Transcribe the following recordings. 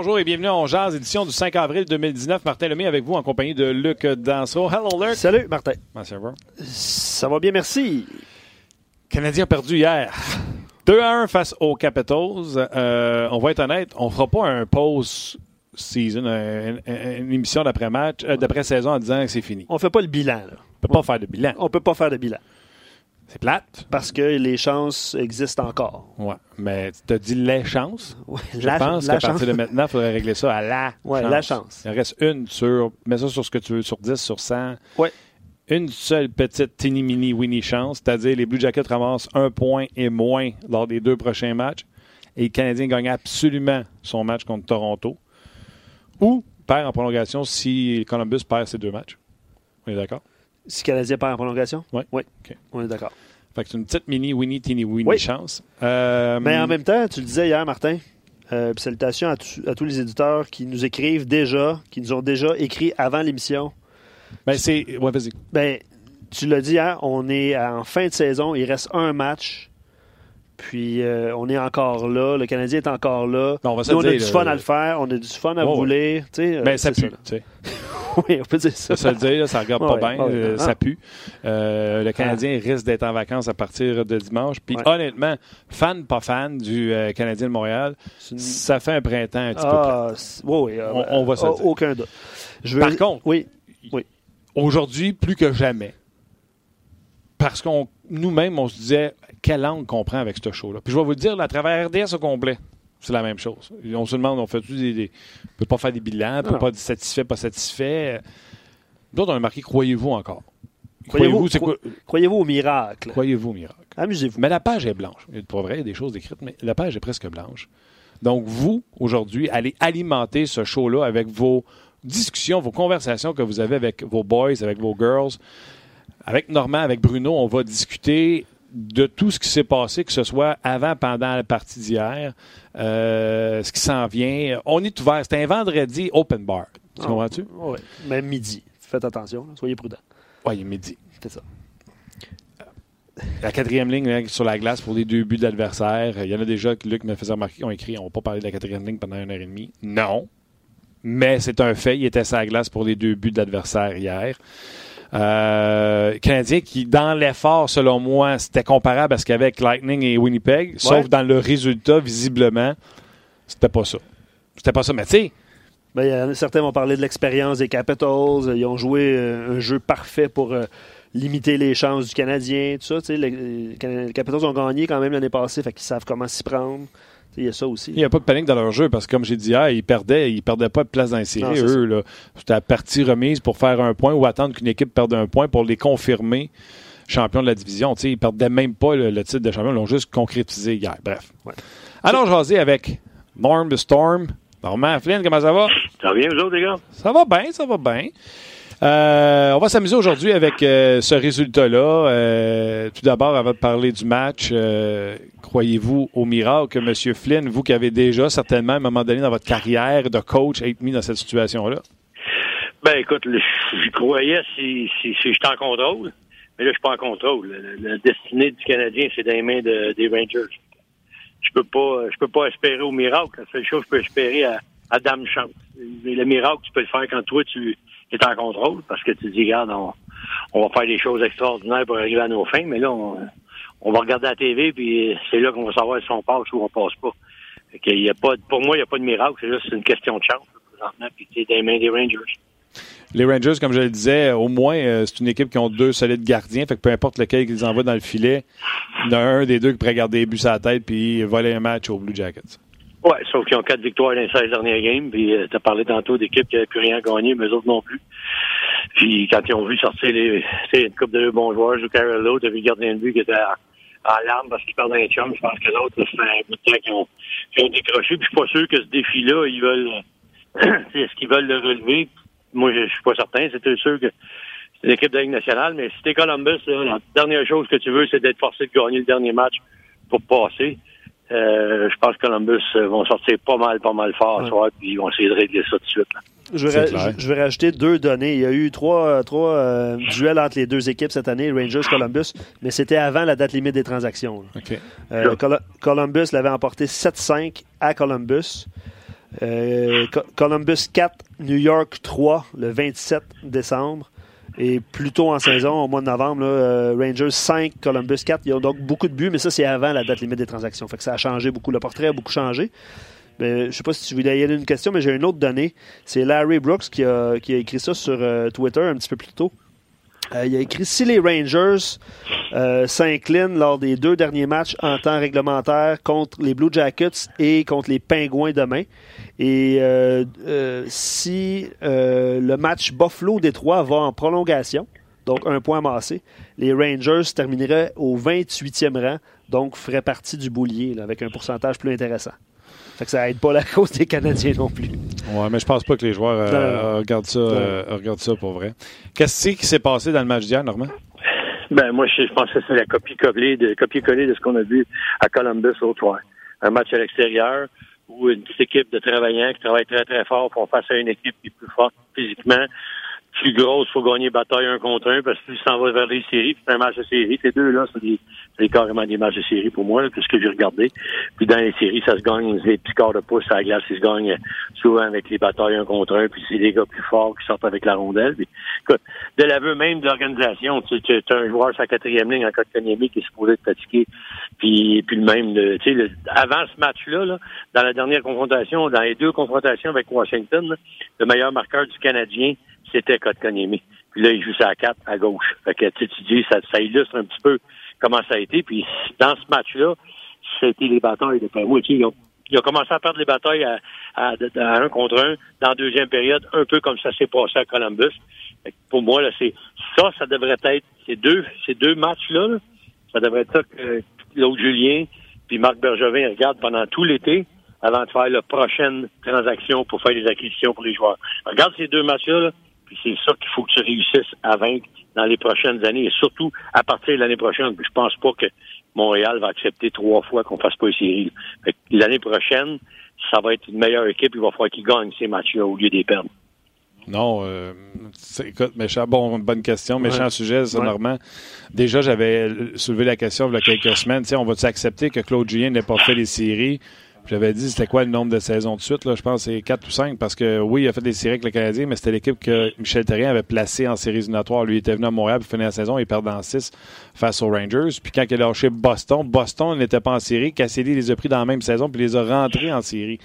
Bonjour et bienvenue en Jazz, édition du 5 avril 2019. Martin Lemay avec vous en compagnie de Luc Danseau. Hello, Luc. Salut, Martin. Comment ça va? Ça va bien, merci. Canadien perdu hier. 2 à 1 face aux Capitals. Euh, on va être honnête, on ne fera pas un post-season, une, une émission d'après-match, euh, d'après-saison en disant que c'est fini. On fait pas le bilan. Là. On peut pas faire de bilan. On peut pas faire de bilan. C'est plate. Parce que les chances existent encore. Ouais, mais tu as dit les chances? Ouais, Je la- pense qu'à partir de maintenant, il faudrait régler ça à la Ouais, chance. la chance. Il en reste une sur. Mets ça sur ce que tu veux, sur 10, sur 100. Ouais. Une seule petite teeny mini winnie chance, c'est-à-dire les Blue Jackets ramassent un point et moins lors des deux prochains matchs. Et le Canadien gagne absolument son match contre Toronto. Ou perd en prolongation si Columbus perd ses deux matchs. On est d'accord? Si Canadien perd en prolongation? Ouais. Oui. OK. On est d'accord. Fait que c'est une petite mini winnie teeny winnie Oui. chance. Euh, Mais en même temps, tu le disais hier, Martin, euh, salutations à, à tous les éditeurs qui nous écrivent déjà, qui nous ont déjà écrit avant l'émission. ben, c'est. Ouais, vas-y. Ben, tu l'as dit hier, on est en fin de saison, il reste un match. Puis euh, on est encore là, le Canadien est encore là. Non, on va se Nous, on le a du là. fun à le faire, on a du fun à Ouais, ouais. rouler. euh, Ben, ça pue. sais. oui, on peut dire ça. Ça se le dire, là, ça regarde Ouais, pas bien, ouais, euh, ça pue. Euh, le Canadien risque d'être en vacances à partir de dimanche. Puis honnêtement, fan, pas fan du euh, Canadien de Montréal, une- ça fait un printemps un petit peu. Ah, c'est- oui, oui, euh, On- on va se euh, dire. Aucun doute. Je veux- Par contre, oui, Aujourd'hui, plus que jamais, parce qu'on nous-mêmes, on se disait quel angle qu'on prend avec ce show-là. Puis je vais vous le dire, à travers RDS au complet, c'est la même chose. On se demande, on fait des, des- on peut pas faire des bilans, on peut Non. pas être satisfait, pas satisfait. D'autres, on a marqué croyez-vous encore? Croyez-vous- quoi? au miracle? Croyez-vous au miracle. Amusez-vous. Mais la page est blanche. Pour vrai, il y a des choses écrites, mais la page est presque blanche. Donc, vous, aujourd'hui, allez alimenter ce show-là avec vos discussions, vos conversations que vous avez avec vos boys, avec vos girls. Avec Normand, avec Bruno, on va discuter de tout ce qui s'est passé, que ce soit avant, pendant la partie d'hier, euh, ce qui s'en vient. On est ouvert. C'est un vendredi open bar. Tu Ah. comprends-tu? Oui, même midi. Faites attention, là, soyez prudents. Oui, il est midi. C'est ça. La quatrième ligne là, sur la glace pour les deux buts d'adversaire. Il y en a déjà que Luc me faisait remarquer qui ont écrit on va pas parler de la quatrième ligne pendant une heure et demie. Non. Mais c'est un fait. Il était sur la glace pour les deux buts d'adversaire hier. Euh, Canadien qui, dans l'effort, selon moi, c'était comparable à ce qu'il y avait avec Lightning et Winnipeg, sauf dans le résultat, visiblement, c'était pas ça. C'était pas ça. Mais tu sais, Ben, certains vont parler de l'expérience des Capitals. Ils ont joué euh, un jeu parfait pour euh, limiter les chances du Canadien. Tout ça, les, les les Capitals ont gagné quand même l'année passée, fait qu'ils savent comment s'y prendre. Il y a ça aussi. Il n'y a pas de panique dans leur jeu parce que, comme j'ai dit hier, ils perdaient, ils perdaient pas de place dans les Non, séries. c'est Eux, là, c'était la partie remise pour faire un point ou attendre qu'une équipe perde un point pour les confirmer champions de la division. Ils perdaient même pas le, le titre de champion, ils l'ont juste concrétisé hier. Bref. Ouais. Allons jaser avec Norm the Storm. Normand Flynn, comment ça va? Ça va bien, vous autres, les gars? Ça va bien, ça va bien. Euh, on va s'amuser aujourd'hui avec euh, ce résultat-là. Euh, tout d'abord, avant de parler du match, euh, croyez-vous au miracle que M. Flynn, vous qui avez déjà certainement à un moment donné dans votre carrière de coach, être mis dans cette situation-là? Ben, écoute, j'y croyais si, si, si j'étais en contrôle. Mais là, je suis pas en contrôle. La, destinée du Canadien, c'est dans les mains de- des Rangers. Je peux pas, je peux pas espérer au miracle. La seule chose je peux espérer à, à dame chance. Et Le miracle, tu peux le faire quand toi, tu es en contrôle, parce que tu dis, regarde, on, va faire des choses extraordinaires pour arriver à nos fins, mais là, on, on va regarder la TV, puis c'est là qu'on va savoir si on passe ou on passe pas. Fait y a pas, pour moi, il n'y a pas de miracle, c'est juste une question de chance, présentement, puis dans les mains des Rangers. Les Rangers, comme je le disais, au moins, euh, c'est une équipe qui ont deux solides gardiens. Fait que peu importe lequel qu'ils envoient dans le filet, il y en a un des deux qui pourrait garder les buts à la tête puis voler un match aux Blue Jackets. Ouais, sauf qu'ils ont quatre victoires dans les 16 dernières games, puis tu as parlé tantôt d'équipes qui n'avaient plus rien à gagner, mais eux autres non plus. Puis quand ils ont vu sortir les, tu une coupe de bons joueurs, Joe Carollo, t'as vu le gardien de but qui était en, en larmes parce qu'il perd un chum. Je pense que l'autre, ça fait un bout de temps qu'ils ont, qu'ils ont décroché. Puis je suis pas sûr que ce défi-là, ils veulent, tu est-ce qu'ils veulent le relever? Moi, je suis pas certain. C'est sûr que c'est une équipe de la Ligue nationale, mais si t'es Columbus, là, la dernière chose que tu veux, c'est d'être forcé de gagner le dernier match pour passer. Euh, je pense que Columbus euh, vont sortir pas mal, pas mal fort ce soir, puis ils vont essayer de régler ça tout de suite. là. Je vais, je- rajouter deux données. Il y a eu trois, euh, trois euh, duels entre les deux équipes cette année, Rangers-Columbus, mais c'était avant la date limite des transactions. Euh, Col- Columbus l'avait emporté 7-5 à Columbus. Euh, Columbus 4, New York 3, le 27 décembre. Et plus tôt en saison, au mois de novembre, euh, Rangers 5, Columbus 4. Ils ont donc beaucoup de buts, mais ça, c'est avant la date limite des transactions. Fait que ça a changé beaucoup. Le portrait a beaucoup changé. Mais, je sais pas si tu voulais y aller une question, mais j'ai une autre donnée. C'est Larry Brooks qui a, écrit ça sur Twitter un petit peu plus tôt. Euh, il a écrit si les Rangers euh, s'inclinent lors des deux derniers matchs en temps réglementaire contre les Blue Jackets et contre les Pingouins demain, et euh, si le match Buffalo-Détroit va en prolongation, donc un point amassé, les Rangers termineraient au 28e rang, donc feraient partie du boulier avec un pourcentage plus intéressant. Fait que ça aide pas la cause des Canadiens non plus. Ouais, mais je pense pas que les joueurs euh, regardent, ça, euh, regardent ça pour vrai. Qu'est-ce qui s'est passé dans le match d'hier, Normand? Ben, moi, je, pense que c'est la copie-collée de, copie de ce qu'on a vu à Columbus au soir. Un match à l'extérieur où une petite équipe de travailleurs qui travaillent très, très fort font face à une équipe qui est plus forte physiquement, plus grosse, faut gagner bataille un contre un parce que s'en va vers les séries, c'est un match de série. Ces deux-là, c'est, carrément des matchs de série pour moi, puisque que j'ai regardé. Puis dans les séries, ça se gagne, les petits corps de pouce à la glace, ils se gagnent souvent avec les batailles un contre un, puis c'est des gars plus forts qui sortent avec la rondelle. Puis, écoute, de l'aveu même de l'organisation, tu sais, un joueur sur la quatrième ligne en de qui est supposé être fatigué, puis, puis le même, tu sais, avant ce match-là, là, dans la dernière confrontation, dans les deux confrontations avec Washington, le meilleur marqueur du Canadien, c'était Kotkaniemi. Puis là, il joue ça à 4 à gauche. Fait que tu, dis, ça, ça illustre un petit peu comment ça a été. Puis dans ce match-là, été les batailles de moi. Ils ont, ils ont commencé à perdre les batailles à, à, un contre un dans la deuxième période, un peu comme ça s'est passé à Columbus. pour moi, là, c'est ça, ça devrait être ces deux, ces deux matchs-là, ça devrait être ça que l'autre Julien puis Marc Bergevin regarde pendant tout l'été avant de faire la prochaine transaction pour faire des acquisitions pour les joueurs. Regarde ces deux matchs-là, là, puis c'est ça qu'il faut que tu réussisses à vaincre dans les prochaines années et surtout à partir de l'année prochaine. Je pense pas que Montréal va accepter trois fois qu'on fasse pas une série. L'année prochaine, ça va être une meilleure équipe. Il va falloir qu'ils gagnent ces matchs-là au lieu des perdre. Non, euh, écoute, méchant, bon, bonne question, méchant sujet, ça, Normand. Déjà, j'avais soulevé la question il y a quelques semaines. on va-tu accepter que Claude Julien n'ait pas fait les séries? J'avais dit c'était quoi le nombre de saisons de suite. Là? Je pense que c'est 4 ou 5 parce que oui, il a fait des séries avec le Canadien, mais c'était l'équipe que Michel Terrien avait placée en séries éliminatoires. Lui il était venu à Montréal pour finir la saison, il perdait en 6 face aux Rangers. Puis quand il a lâché Boston, Boston n'était pas en série. Cassidy les a pris dans la même saison puis les a rentrés en série.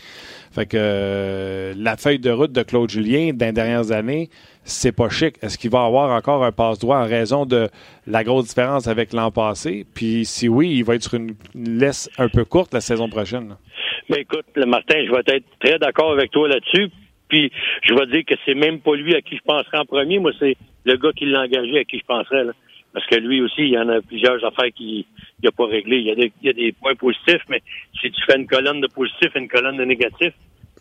Fait que euh, la feuille de route de Claude Julien dans les dernières années, c'est pas chic. Est-ce qu'il va avoir encore un passe-droit en raison de la grosse différence avec l'an passé? Puis si oui, il va être sur une laisse un peu courte la saison prochaine. Mais écoute, le Martin, je vais être très d'accord avec toi là-dessus. Puis je vais dire que c'est même pas lui à qui je penserais en premier. Moi, c'est le gars qui l'a engagé à qui je penserais. Parce que lui aussi, il y en a plusieurs affaires qu'il n'a pas réglées. Il y, a des, points positifs, mais si tu fais une colonne de positifs et une colonne de négatifs,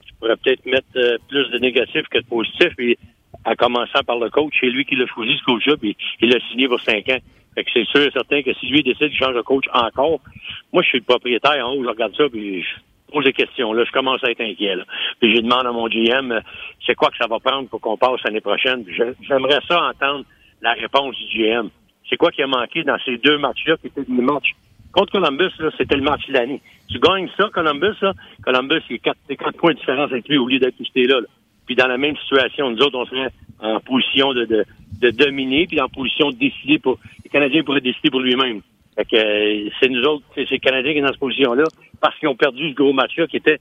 tu pourrais peut-être mettre euh, plus de négatifs que de positifs. Et en commençant par le coach, c'est lui qui l'a choisi, ce coach-là, puis il l'a signé pour cinq ans. Fait que c'est sûr et certain que si lui décide de changer de coach encore, moi, je suis le propriétaire en haut, je regarde ça, puis pose des questions. Là, je commence à être inquiet. Là. Puis je demande à mon GM, euh, c'est quoi que ça va prendre pour qu'on passe l'année prochaine? J'aimerais ça entendre la réponse du GM. C'est quoi qui a manqué dans ces deux matchs-là qui étaient des matchs? Contre Columbus, c'était le match de l'année. Tu gagnes ça, Columbus, là, Columbus, il y a quatre, points de différence avec lui au lieu d'être là, là. Puis dans la même situation, nous autres, on serait en position de, de, de dominer, puis en position de décider pour. Les Canadiens pourraient décider pour lui-même. Fait que euh, c'est nous autres, c'est les Canadiens qui sont dans cette position-là, parce qu'ils ont perdu ce gros match-là qui était,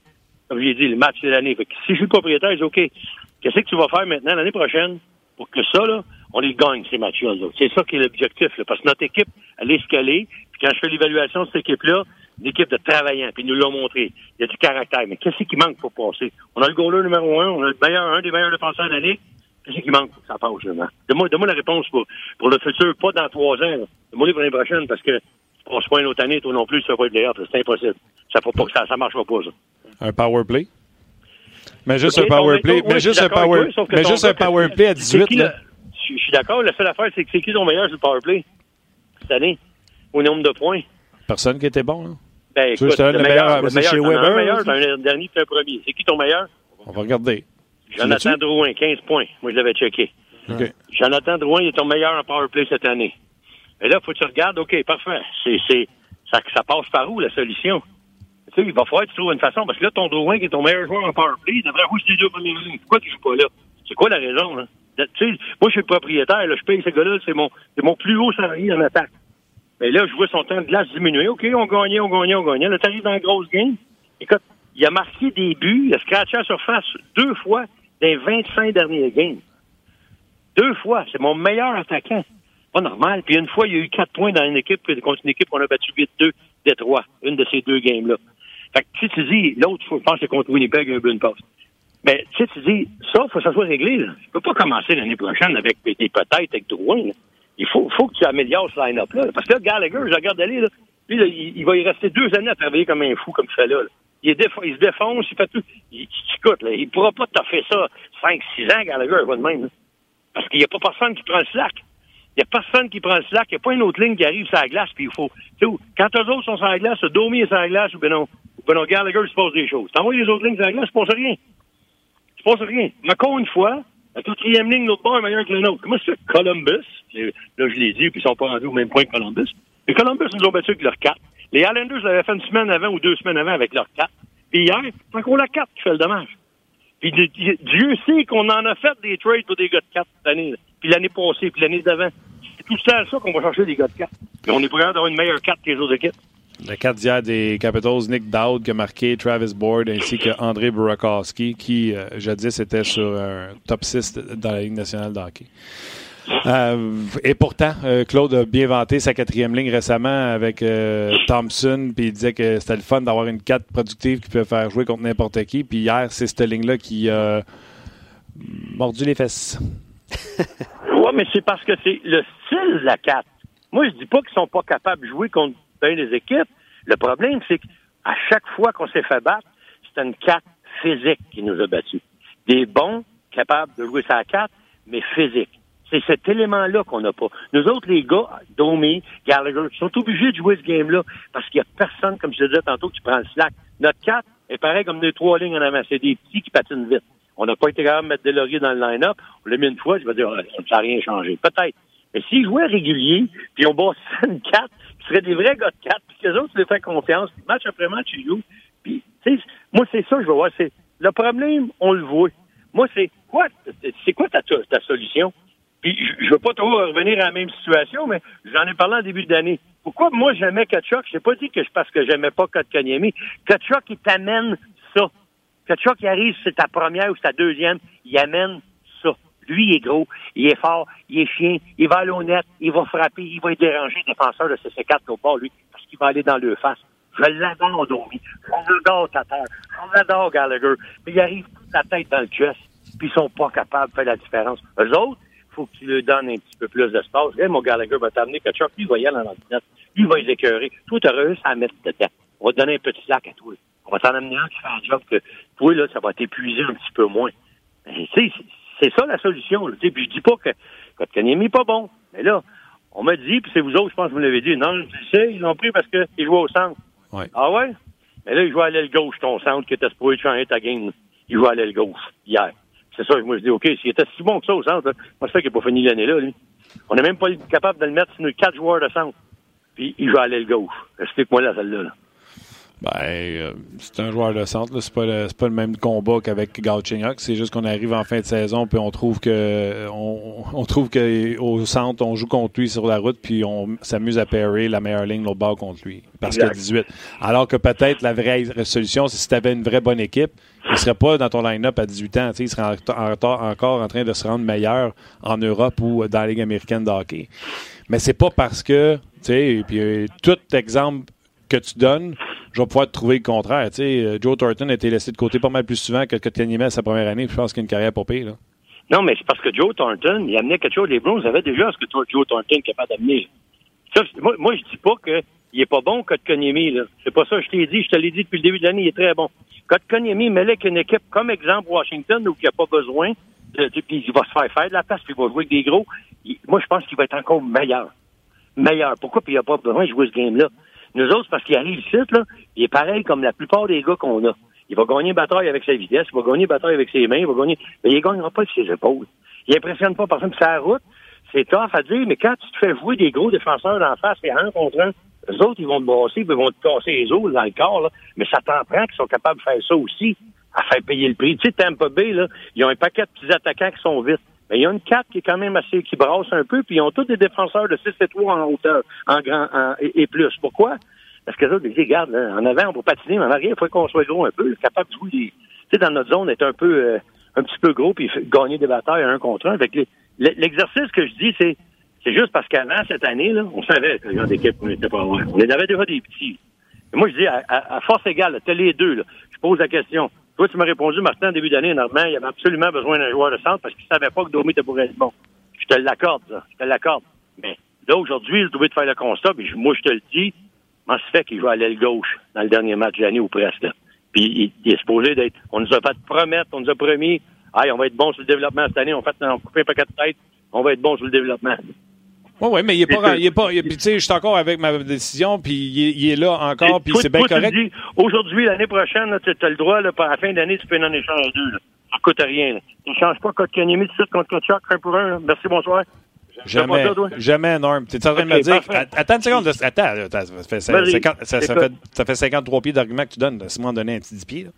comme je l'ai dit, le match de l'année. Fait que si je suis propriétaire, je dis OK, qu'est-ce que tu vas faire maintenant l'année prochaine? Pour que ça, là, on les gagne, ces matchs-là. C'est ça qui est l'objectif, parce que notre équipe, elle est escalée, puis quand je fais l'évaluation de cette équipe-là, une équipe de travaillants, puis ils nous l'ont montré. Il y a du caractère. Mais qu'est-ce qui manque pour passer? On a le goaler numéro un, on a le meilleur, un des meilleurs défenseurs de l'année. Qu'est-ce qui manque pour que ça passe, justement? Donne-moi, donne la réponse pour, pour le futur, pas dans trois ans. Donne-moi pour l'année prochaine, parce que on se pointe l'autre année, toi non plus, tu pas être C'est impossible. Ça ne pas que ça, ça marchera pas, ça. Un power play? Mais juste un power play. mais juste un power, mais juste un power play à 18. là. Je suis d'accord. La seule affaire, c'est que c'est qui ton meilleur sur le power play? Cette année, au nombre de points? Personne qui était bon, là. Ben, écoute, le, meilleur, le meilleur, chez Weber. Un meilleur, un dernier fait un premier. C'est qui ton meilleur? On va regarder. Jonathan Drouin, 15 points. Moi, je l'avais checké. Okay. Jonathan Drouin est ton meilleur en power play cette année. Et là, il faut que tu regardes, OK, parfait. C'est, c'est, ça, ça passe par où, la solution? tu sais, il va falloir que tu trouves une façon, parce que là, ton Drouin, qui est ton meilleur joueur en powerplay, il devrait jouer ces deux premières lignes. Pourquoi tu joues pas là? C'est quoi la raison, là? Tu sais, moi, je suis le propriétaire, là, je paye ce gars-là, c'est mon, c'est mon plus haut salarié en attaque. Mais là, je vois son temps de glace diminuer. OK, on gagnait, on gagnait, on gagnait. Là, t'arrives dans la grosse game. Écoute, il a marqué des buts, il a scratché la surface deux fois les 25 derniers games. Deux fois. C'est mon meilleur attaquant. Pas normal. Puis une fois, il y a eu quatre points dans une équipe contre une équipe qu'on a battu 8-2 Détroit, une de ces deux games-là. Fait que si tu dis, l'autre, je pense que c'est contre Winnipeg, un but, une passe. Mais sais, tu dis, ça, il faut que ça soit réglé. Là. Tu peux pas commencer l'année prochaine avec des peut-être avec Drouin. Il faut, faut que tu améliores ce line-up-là. Parce que là, Gallagher, je regarde aller, là, puis là, il, va y rester deux années à travailler comme un fou, comme il fait là. là. Il, il, se défonce, il fait tout. Il, écoute, là, il pourra pas te faire ça 5-6 ans, Gallagher, va de même. Là. Parce qu'il n'y a pas personne qui prend le slack. Il n'y a personne qui prend le slack. Il n'y a pas une autre ligne qui arrive sur la glace, puis il faut. Quand eux autres sont sur la glace, Domi est sur la glace, ou ben non, ben non, Gallagher se passe des choses. T'envoies les autres lignes sur la glace, il se passe rien. Il se passe rien. Mais encore une fois, la quatrième ligne, l'autre bord est meilleure que le nôtre. Comment c'est Columbus? Là, je l'ai dit, puis ils sont pas rendus au même point que Columbus? Mais Columbus nous ont battu avec leur 4. Les Islanders l'avaient fait une semaine avant ou deux semaines avant avec leur 4. Puis hier, c'est encore la 4 qui fait le dommage. Puis Dieu sait qu'on en a fait des trades pour des gars de 4 cette année. Puis l'année passée, puis l'année d'avant. C'est tout ça ça qu'on va chercher des gars de 4. Puis on est prêt d'avoir une meilleure 4 que les autres équipes. La 4 d'hier des Capitals, Nick Dowd qui a marqué Travis Board ainsi que André Burakowski qui, euh, jadis, était sur un top 6 dans la Ligue nationale de hockey. Euh, et pourtant, euh, Claude a bien vanté sa quatrième ligne récemment avec euh, Thompson, puis il disait que c'était le fun d'avoir une 4 productive qui peut faire jouer contre n'importe qui. Puis hier, c'est cette ligne-là qui a mordu les fesses. oui, mais c'est parce que c'est le style de la 4. Moi, je dis pas qu'ils sont pas capables de jouer contre bien des équipes. Le problème, c'est qu'à chaque fois qu'on s'est fait battre, c'est une 4 physique qui nous a battus. Des bons, capables de jouer sa 4, mais physique. C'est cet élément-là qu'on n'a pas. Nous autres, les gars, Domi, Gallagher, sont obligés de jouer ce game-là parce qu'il n'y a personne, comme je te disais tantôt, qui prend le slack. Notre 4 est pareil comme nos trois lignes en avant. Des petits qui patinent vite. On n'a pas été capable de mettre des lauriers dans le line-up. On l'a mis une fois, je vais dire, ah, ça n'a rien changé. Peut-être. Mais s'ils jouaient régulier, puis on bosse une 4, qui seraient des vrais gars de 4, puis que les autres, tu les fais confiance, match après match, ils jouent. Puis, tu sais, moi, c'est ça que je veux voir. C'est, le problème, on le voit. Moi, c'est quoi, c'est quoi ta, ta solution? Puis je veux pas trop revenir à la même situation, mais j'en ai parlé en début d'année. Pourquoi moi j'aimais Kachuk? Je pas dit que je parce que j'aimais pas Kotkaniemi. Kachuk, il t'amène ça. Kachuk, il arrive, c'est ta première ou c'est ta deuxième, il amène ça. Lui, il est gros, il est fort, il est chien, il va aller au net, il va frapper, il va déranger le défenseur de CC4 au bord, lui, parce qu'il va aller dans le face. Je l'adore, Domi. Je l'adore, Tatar. Je l'adore, Gallagher. Mais il arrive toute la tête dans le chest, puis ils sont pas capables de faire la différence. Eux autres, faut que tu lui donnes un petit peu plus d'espace. Hey, mon Gallagher va t'amener que Chuck, lui, va y aller dans l'ordinateur. Lui, va les écœurer. Toi, tu as réussi à mettre dedans. On va te donner un petit sac à toi. On va t'en amener un qui fait un job que toi, là, ça va t'épuiser un petit peu moins. Ben, c'est ça la solution. Là. Puis je dis pas que Kotkaniemi n'est pas bon. Mais là, on m'a dit, puis c'est vous autres, je pense que vous l'avez dit, non, tu sais, ils l'ont pris parce qu'il jouait au centre. Ouais. Ah ouais? Mais là, il jouait à l'aile gauche, ton centre, qui était supposé changer ta game. Il jouait à l'aile gauche, hier. C'est ça, moi je dis, OK, s'il était si bon que ça au centre, moi je fais qu'il n'a pas fini l'année là, lui. On n'est même pas capable de le mettre sur nos quatre joueurs de centre. Puis il joue à l'aile gauche. Explique-moi là, celle-là. Là. Ben, euh, c'est un joueur de centre. C'est pas le, pas le même combat qu'avec Gauthier. C'est juste qu'on arrive en fin de saison puis on trouve que on, on trouve que au centre on joue contre lui sur la route puis on s'amuse à pairer la meilleure ligne l'autre bord contre lui parce qu'il a 18. Alors que peut-être la vraie solution c'est si tu avais une vraie bonne équipe, il serait pas dans ton line-up à 18 ans. Il serait encore en train de se rendre meilleur en Europe ou dans la Ligue américaine de hockey. Mais c'est pas parce que, tu sais, puis euh, tout exemple que tu donnes, je vais pouvoir te trouver le contraire. Euh, Joe Thornton a été laissé de côté pas mal plus souvent que, que à sa première année. Je pense qu'il a une carrière pas pire. Là. Non, mais c'est parce que Joe Thornton, il amenait quelque chose. Les Browns avaient déjà ce que Joe Thornton est capable d'amener. Moi, moi, je dis pas qu'il est pas bon, Kotkaniemi. C'est pas ça que je t'ai dit. Je te l'ai dit depuis le début de l'année, il est très bon. Kotkaniemi mêlé qu'une équipe comme exemple Washington où il n'y a pas besoin, de, puis il va se faire faire de la place, puis il va jouer avec des gros. moi, je pense qu'il va être encore meilleur. Meilleur. Pourquoi? Puis il n'y a pas besoin de jouer ce game-là. Nous autres, parce qu'il arrive ici, là, il est pareil comme la plupart des gars qu'on a. Il va gagner une bataille avec sa vitesse, il va gagner une bataille avec ses mains, il va gagner. Mais il ne gagnera pas avec ses épaules. Il impressionne pas. Par exemple, sa route, c'est tough à dire, mais quand tu te fais jouer des gros défenseurs d'en face, c'est un contre un, Les autres, ils vont te brasser, ils vont te casser les os dans le corps, là. mais ça t'en prend qu'ils sont capables de faire ça aussi, à faire payer le prix. Tu sais, Tampa Bay, là, ils ont un paquet de petits attaquants qui sont vite. Il y a une carte qui est quand même assez, qui brasse un peu, puis ils ont tous des défenseurs de 6 et 3 en hauteur, en grand, et, plus. Pourquoi? Parce que là, ils disent, regarde, en avant, on peut patiner, mais en arrière, il faut qu'on soit gros un peu, capable de jouer tu sais, dans notre zone, être un peu, euh, un petit peu gros, puis gagner des batailles un contre un. L'exercice que je dis, c'est, c'est juste parce qu'avant cette année, là, on savait que les d'équipe, on n'était pas loin. On avait déjà des petits. Et moi, je dis, à, force égale, tu as les deux. Là. Je pose la question. Tu m'as répondu, Martin, en début d'année, Normand, il avait absolument besoin d'un joueur de centre parce qu'il savait pas que Domi était pour être bon. Je te l'accorde, ça. Je te l'accorde. Mais là, aujourd'hui, il trouvé de faire le constat, puis moi, je te le dis, comment se fait qu'il joue à l'aile gauche dans le dernier match de l'année ou presque. Puis il, est supposé d'être. On nous a fait promettre, on nous a promis, hey, on va être bon sur le développement cette année, on, fait, on coupé un paquet de tête, on va être bon sur le développement. Oui, oui, mais il est pas. Il est pas puis, tu sais, je suis encore avec ma décision, puis il est, là encore, puis c'est bien correct. Aujourd'hui, l'année prochaine, tu as le droit, là, par la fin d'année, tu peux en échanger deux. Là. Ça coûte rien. Tu ne changes pas Kotkaniemi tout de suite contre Kotchak, un pour un. Merci, bonsoir. Jamais, jamais, Norm. Tu es en train de me dire. Attends une seconde. Attends, ça fait, ça, ça, fait, ça fait 53 pieds d'argument que tu donnes. Laisse-moi donner un petit 10 pieds. Là.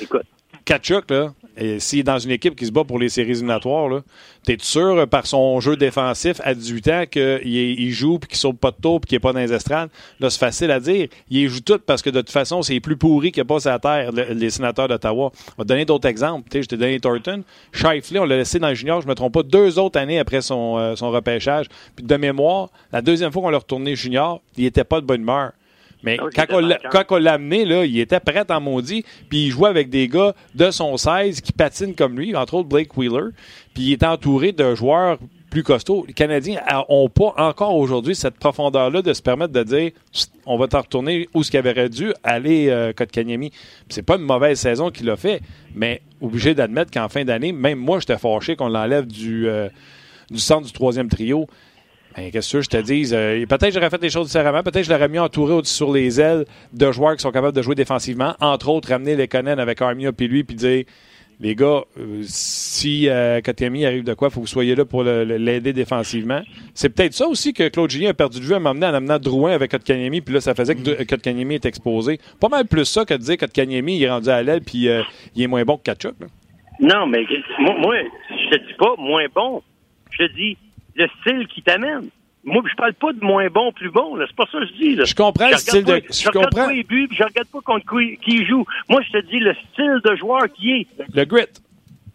Écoute. Kachuk, là, s'il est dans une équipe qui se bat pour les séries éliminatoires, t'es sûr, euh, par son jeu défensif à 18 ans, qu'il il joue, puis qu'il saute pas de taux, puis qu'il n'est pas dans les estrades? Là, c'est facile à dire. Il joue tout parce que de toute façon, c'est plus pourri qu'il passe à terre, les sénateurs d'Ottawa. On va donner d'autres exemples. je t'ai donné Thornton. Shifley, on l'a laissé dans le junior, je me trompe pas, deux autres années après son, euh, repêchage. Puis de mémoire, la deuxième fois qu'on l'a retourné junior, il n'était pas de bonne humeur. Mais ah quand, on l'a amené, là, il était prêt en maudit, puis il jouait avec des gars de son 16 qui patinent comme lui, entre autres Blake Wheeler, puis il était entouré de joueurs plus costauds. Les Canadiens n'ont pas encore aujourd'hui cette profondeur-là de se permettre de dire on va t'en retourner où ce qu'il avait dû aller euh, Kotkaniemi. C'est pas une mauvaise saison qu'il a fait, mais obligé d'admettre qu'en fin d'année, même moi, j'étais fâché qu'on l'enlève du, euh, du centre du troisième trio. Ben, qu'est-ce que je te dis? Euh, peut-être j'aurais fait des choses différemment. Peut-être je l'aurais mis entouré sur les ailes de joueurs qui sont capables de jouer défensivement. Entre autres, ramener les Conan avec Armia puis lui, puis dire les gars, euh, si euh, arrive de quoi, il faut que vous soyez là pour l'aider défensivement. C'est peut-être ça aussi que Claude Julien a perdu de vue à m'emmener en amenant Drouin avec Kotkaniemi, puis là, ça faisait que Kotkaniemi est exposé. Pas mal plus ça que de dire que il est rendu à l'aile, puis euh, il est moins bon que Kachuk. Non, mais moi, moi, je te dis pas moins bon. Je te dis le style qui t'amène. Moi, je parle pas de moins bon, plus bon. C'est pas ça que je dis. Là. Je comprends le style de. Je, je regarde pas les buts, je regarde pas contre qui, qui joue. Moi, je te dis le style de joueur qui est. Le grit.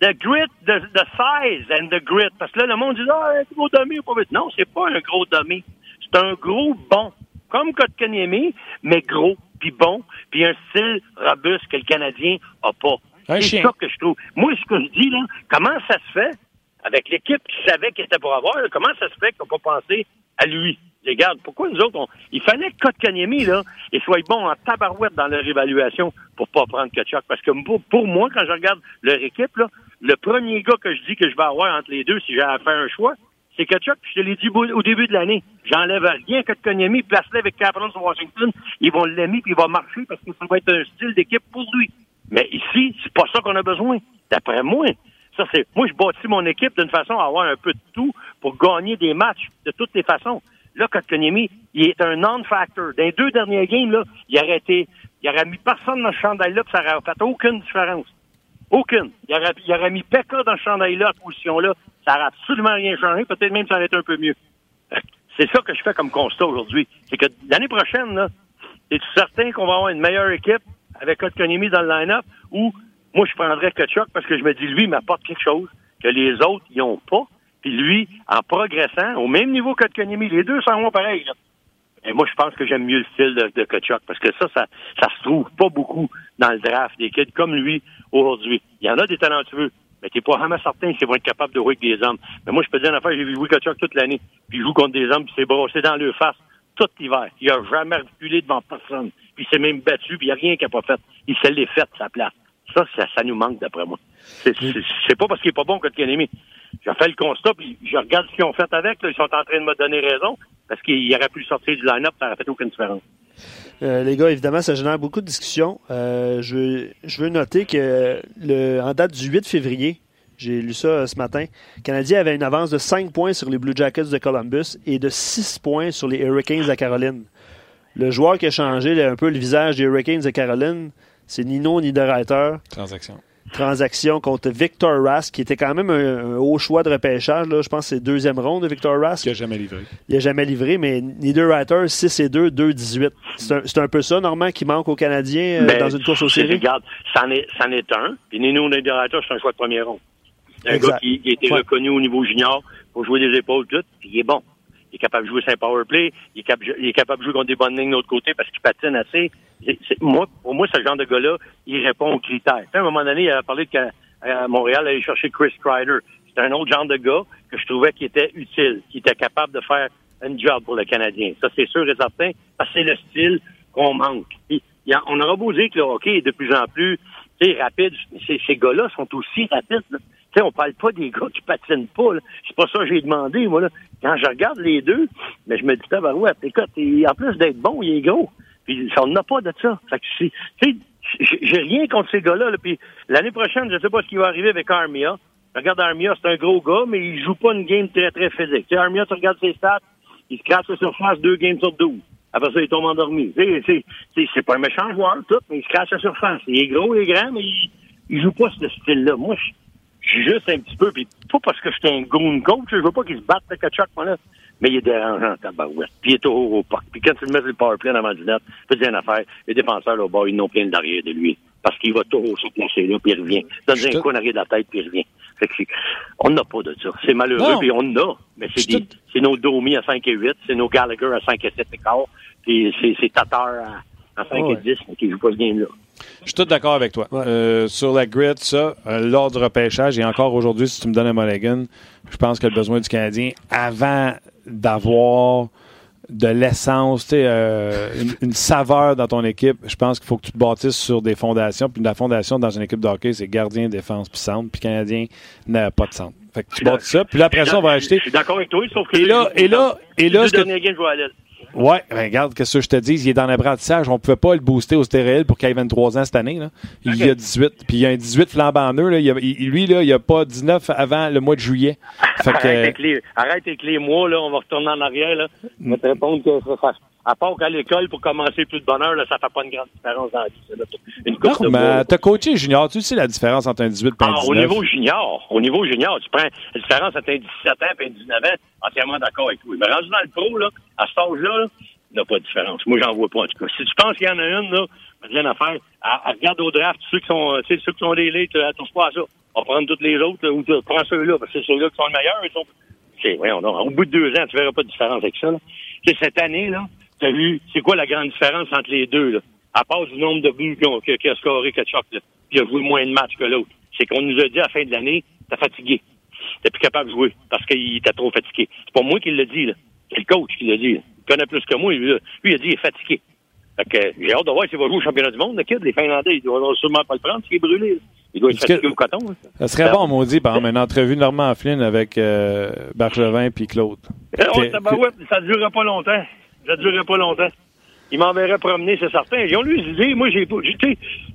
Le grit, the, the size and the grit. Parce que là, le monde dit Ah, un gros dummy ou pas vite. Non, c'est pas un gros dummy. C'est un gros bon. Comme Kotkaniemi, mais gros, puis bon, puis un style robuste que le Canadien a pas. C'est ça que je trouve. Moi, ce que je dis, là, comment ça se fait avec l'équipe qui savait qu'il était pour avoir, comment ça se fait qu'on n'a pas pensé à lui? Regarde, pourquoi nous autres, il fallait que Kotkaniemi, là, il soit bon en tabarouette dans leur évaluation pour pas prendre Kachuk. Parce que pour, moi, quand je regarde leur équipe, là, le premier gars que je dis que je vais avoir entre les deux si j'ai à faire un choix, c'est Kachuk. Je te l'ai dit au début de l'année. J'enlève rien que Kotkaniemi, place-le avec Capitals de Washington. Ils vont l'aimer puis il va marcher parce que ça va être un style d'équipe pour lui. Mais ici, c'est pas ça qu'on a besoin. D'après moi, ça, c'est, moi, je bâtis mon équipe d'une façon à avoir un peu de tout pour gagner des matchs de toutes les façons. Là, Kotkaniemi, il est un non-factor. Dans les deux derniers games, là, il aurait été, il aurait mis personne dans ce chandail-là, puis ça aurait fait aucune différence. Aucune. Il aurait, il aurait mis Pekka dans ce chandail-là, à position-là. Ça n'aurait absolument rien changé. Peut-être même ça aurait été un peu mieux. C'est ça que je fais comme constat aujourd'hui. C'est que l'année prochaine, là, es-tu certain qu'on va avoir une meilleure équipe avec Kotkaniemi dans le line-up ou moi, je prendrais Kachuk parce que je me dis, lui, il m'apporte quelque chose que les autres, ils n'ont pas. Puis lui, en progressant, au même niveau que Kotkaniemi, les deux sont pareils. Et moi, je pense que j'aime mieux le style de, de parce que ça, ça, ça se trouve pas beaucoup dans le draft des kids comme lui aujourd'hui. Il y en a des talentueux, mais t'es pas vraiment certain qu'ils vont être capables de jouer avec des hommes. Mais moi, je peux dire une affaire, j'ai vu jouer Kachuk toute l'année. Puis il joue contre des hommes, puis c'est brossé dans le face tout l'hiver. Il a jamais reculé devant personne. Puis il s'est même battu, puis il n'y a rien qu'il n'a pas fait. Il s'est les fait sa place. Ça, ça, nous manque, d'après moi. C'est pas parce qu'il est pas bon que Kanemi. J'ai fait le constat, puis je regarde ce qu'ils ont fait avec. ils sont en train de me donner raison, parce qu'il aurait pu sortir du line-up, ça n'aurait fait aucune différence. Euh, les gars, évidemment, ça génère beaucoup de discussions. Euh, je, je, veux noter que le, en date du 8 février, j'ai lu ça euh, ce matin, le Canadien avait une avance de 5 points sur les Blue Jackets de Columbus et de 6 points sur les Hurricanes de Caroline. Le joueur qui a changé un peu le visage des Hurricanes de Caroline, c'est Nino Niederreiter. Transaction. Transaction contre Victor Rask, qui était quand même un, haut choix de repêchage. Là. Je pense que c'est deuxième ronde de Victor Rask. Qui n'a jamais livré. Il n'a jamais livré, mais Niederreiter, 6 et 2, 2 18. C'est un, un, peu ça, Normand, qui manque aux Canadiens euh, dans une course aux séries? Regarde, c'en est, est, un. Puis Nino Niederreiter, c'est un choix de premier. C'est un gars qui, qui a été reconnu au niveau junior pour jouer des épaules toutes, puis il est bon il est capable de jouer un power play, il est, capable, de jouer contre des bonnes lignes de l'autre côté parce qu'il patine assez. moi, pour moi, ce genre de gars-là, il répond aux critères. à un moment donné, il a parlé qu'à Montréal, aller chercher Chris Kreider. C'est un autre genre de gars que je trouvais qui était utile, qui était capable de faire un job pour le Canadien. Ça, c'est sûr et certain, parce que c'est le style qu'on manque. on aura beau dire que le hockey est de plus en plus rapide. Ces, ces gars-là sont aussi rapides. Là sais, on parle pas des gars qui patinent pas. C'est pas ça que j'ai demandé, moi. Là. Quand je regarde les deux, mais je me dis, ouais, écoute, en plus d'être bon, il est gros. Puis on n'a pas de ça. Fait que j'ai rien contre ces gars-là. Puis l'année prochaine, je sais pas ce qui va arriver avec Armia. Regarde Armia, c'est un gros gars, mais il joue pas une game très, très physique. Tu sais, Armia, tu regardes ses stats, il se crache la surface deux games sur 12. Après ça, il tombe endormi. C'est pas un méchant joueur, tout, mais il se crache la surface. Il est gros, il est grand, mais il, il joue pas ce style-là. Moi, je juste un petit peu, puis pas parce que j'étais un goon coach, je veux pas qu'il se batte avec Kachuk, moi, là. Mais il est dérangeant, tabarouette. Puis il est au, au parc. Puis quand tu le mets sur le powerplay dans la net, dire une affaire, les défenseurs, là, bas, ils n'ont plein derrière de lui. Parce qu'il va toujours se placer là, puis il revient. Donne un coup en arrière de la tête, puis il revient. Fait que on n'a pas de ça. C'est malheureux, puis on en a. Mais c'est c'est nos Domi à 5 et 8, c'est nos Gallagher à 5 et 7 et quart, puis c'est Tatar à, à 5 et 10, mais qui joue pas ce game-là. Je suis tout d'accord avec toi. Euh, sur la grid, ça, euh, lors du repêchage, et encore aujourd'hui, si tu me donnes un Mulligan, je pense que le besoin du Canadien, avant d'avoir de l'essence, euh, une, saveur dans ton équipe, je pense qu'il faut que tu te bâtisses sur des fondations. Puis la fondation dans une équipe de hockey, c'est gardien, défense, puis centre. Puis Canadien n'a pas de centre. Fait que tu bâtis ça. Puis là, après ça, on va acheter. Je suis d'accord avec toi, sauf que. Et là, et là, et là. Vais oui, ben, regarde, qu'est-ce que je te dis, il est dans l'apprentissage. On ne pouvait pas le booster au stéréel pour qu'il ait 23 ans cette année. Là. Il y a 18. Puis il y a un 18 flambant en Là. Il lui, là, il n'y a pas 19 avant le mois de juillet. arrête, avec les, arrête avec les mois, là, on va retourner en arrière. Là. Je vais te répondre que ça, à part qu'à l'école, pour commencer plus de bonheur, là, ça fait pas une grande différence dans la vie. Une non, mais t'as coaché junior, tu sais la différence entre un 18 et un 19? Ah, au niveau junior, au niveau junior, tu prends la différence entre un 17 ans et un 19 ans, entièrement d'accord avec toi. Mais rendu dans le pro, là, à cet âge-là, là, il n'y a pas de différence. Moi, j'en vois pas, en tout cas. Si tu penses qu'il y en a une, là, rien à faire. À, regarde au draft, ceux qui sont, tu sais, ceux qui sont des lits, touche pas à ça. On va prendre toutes les autres, ou tu prends ceux-là, parce que c'est ceux-là qui sont les meilleurs. Ils sont, c'est, au bout de deux ans, tu verras pas de différence avec ça, là. cette année, là, t'as vu, c'est quoi la grande différence entre les deux, là? À part du nombre de buts qu'il a, scoré Ketchup, là. Puis il a joué moins de matchs que l'autre. C'est qu'on nous a dit à la fin de l'année, t'es fatigué. T'es plus capable de jouer parce qu'il était trop fatigué. C'est pas moi qui l'a dit, là. C'est le coach qui l'a dit. Là connaît plus que moi. Lui, il a dit qu'il est fatigué. Fait que j'ai hâte de voir s'il va jouer au championnat du monde, le kid. Les Finlandais, ils doivent sûrement pas le prendre, s'il est brûlé. Il doit être fatigué au coton. Ça serait bon, maudit, par exemple, une entrevue de Normand Flynn avec euh, Bergevin puis Claude. Euh, ça ne durerait pas longtemps. Ça ne durerait pas longtemps. Il m'enverrait promener, c'est certain. Ils ont lu idées. Moi, j'ai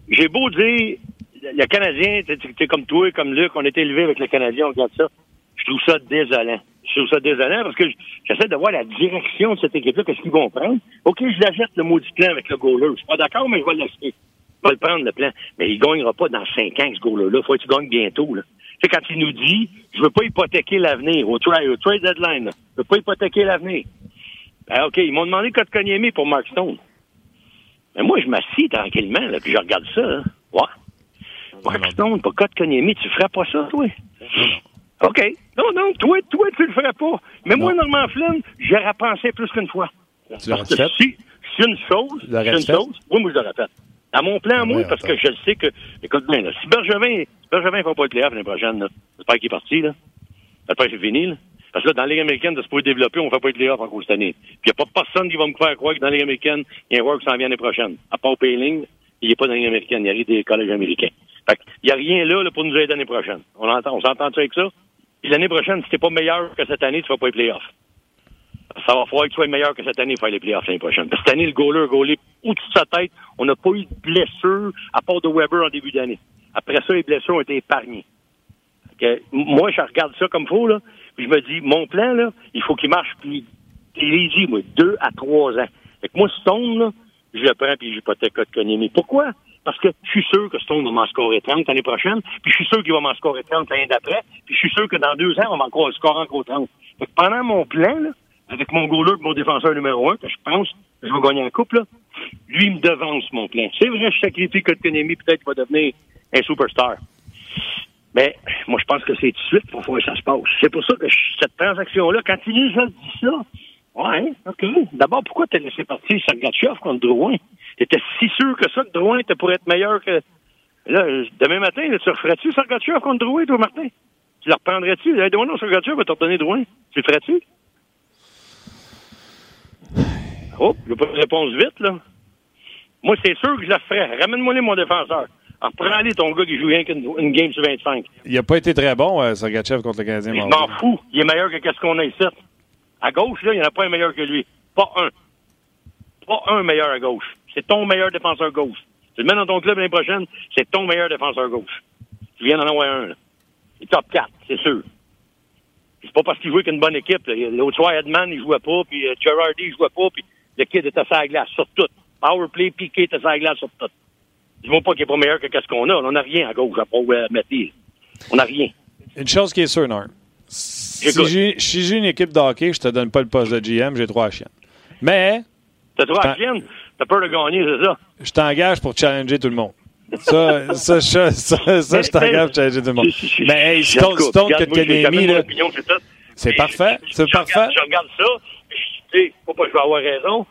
j'ai beau dire, le Canadien, tu comme toi, comme Luc, on est élevé avec le Canadien, on regarde ça. Je trouve ça désolant je trouve ça désolant parce que j'essaie de voir la direction de cette équipe-là, qu'est-ce qu'ils vont prendre. OK, je l'achète le maudit plan avec le goaler. Je suis pas d'accord, mais je vais l'acheter. Je vais le prendre, le plan. Mais il gagnera pas dans cinq ans, ce goaler-là. Faut que tu gagnes bientôt, là. Tu quand il nous dit, je veux pas hypothéquer l'avenir au trade, deadline, là. Je veux pas hypothéquer l'avenir. Ben, OK, ils m'ont demandé code Konyemi pour Mark Stone. Mais moi, je m'assis tranquillement, là, puis je regarde ça, là. Ouais. Mark Stone code Konyemi, tu ferais pas ça, toi? OK. Non, non, toi, toi, tu le ferais pas. Mais moi, Normand Flynn, j'aurais pensé plus qu'une fois. Tu l'aurais fait? Si, c'est une chose, c'est une chose, oui, moi, je l'aurais fait. À mon plan, moi, parce que je sais que, écoute bien, là, si Bergevin, Bergevin ne fait pas le playoff l'année prochaine, j'espère qu'il est parti, là. Que c'est fini, là. Parce que là, dans la Ligue américaine, de se pouvoir développer, on ne fait pas de playoff encore cette année. Puis il n'y a pas personne qui va me faire croire que dans la américaine, il y a un joueur qui s'en vient l'année prochaine. À part Payling, il n'est pas dans la Ligue américaine, il arrive des collèges américains. Fait il n'y a rien là, là, pour nous aider l'année prochaine. On entend, on s'entend avec ça? Puis l'année prochaine, si t'es pas meilleur que cette année, tu vas pas les playoffs. Ça va falloir que tu sois meilleur que cette année pour faire les playoffs l'année prochaine. Parce que cette année, le goaler a goalé au-dessus de sa tête. On n'a pas eu de blessure à part de Weber en début d'année. Après ça, les blessures ont été épargnées. moi, je regarde ça comme faux, là. Puis je me dis, mon plan, là, il faut qu'il marche plus, dit, moi, deux à trois ans. Fait que moi, Stone, là, je le prends puis j'hypothèque Kotkaniemi. Pourquoi? Parce que je suis sûr que Stone va m'en scorer 30 l'année prochaine, puis je suis sûr qu'il va m'en scorer 30 l'année d'après, puis je suis sûr que dans deux ans, on va encore scorer encore 30. Fait que pendant mon plan, là, avec mon goaler mon défenseur numéro un, que je pense que je vais gagner en couple, là, lui, il me devance mon plan. C'est vrai, je sacrifie Kotkaniemi, peut-être qu'il va devenir un superstar. Mais moi, je pense que c'est tout de suite pour que ça se passe. C'est pour ça que cette transaction-là, quand il nous a dit ça, ouais, OK. D'abord, pourquoi t'as laissé partir Sergachev contre Drouin? T'étais si sûr que ça, que Drouin était pour être meilleur que... Là, demain matin, là, tu referais-tu Sergachev contre Drouin, toi, Martin? Tu le reprendrais-tu? Hey, non, Sergachev va te redonner Drouin. Tu le ferais-tu? Oh, je pas de réponse vite, là. Moi, c'est sûr que je la ferais. Ramène-moi les mon défenseur. Alors, prends-les ton gars qui joue rien qu'une une game sur 25. Il n'a pas été très bon, euh, Sergachev, contre le Canadien. Je m'en fous. Il est meilleur que qu'est-ce qu'on a ici. À gauche, là, il n'y en a pas un meilleur que lui. Pas un. Pas un meilleur à gauche. C'est ton meilleur défenseur gauche. Tu le mets dans ton club l'année prochaine, c'est ton meilleur défenseur gauche. Tu viens d'en avoir un, là. Il est top 4, c'est sûr. C'est pas parce qu'il jouait qu'une bonne équipe. L'autre soir, Edman, il jouait pas, puis euh, Girardi, il jouait pas, puis le kid était à la glace, sur tout. Powerplay, Piqué était à la glace, sur tout. Dis-moi pas qu'il est pas meilleur que qu'est-ce qu'on a. On n'a rien à gauche à part euh, On n'a rien. Une chose qui est sûre, Nord. Si j'ai si une équipe de hockey, je te donne pas le poste de GM, j'ai trois chiennes. Mais. T'as trois chiennes? T'as peur de gagner, c'est ça? Je t'engage pour challenger tout le monde. Ça, ça, ça, ça, ça je t'engage pour challenger tout le monde. Mais hey, Stone, Stone Kotkaniemi, là. C'est parfait. C'est parfait. Je regarde ça. Tu sais, pas que je vais avoir raison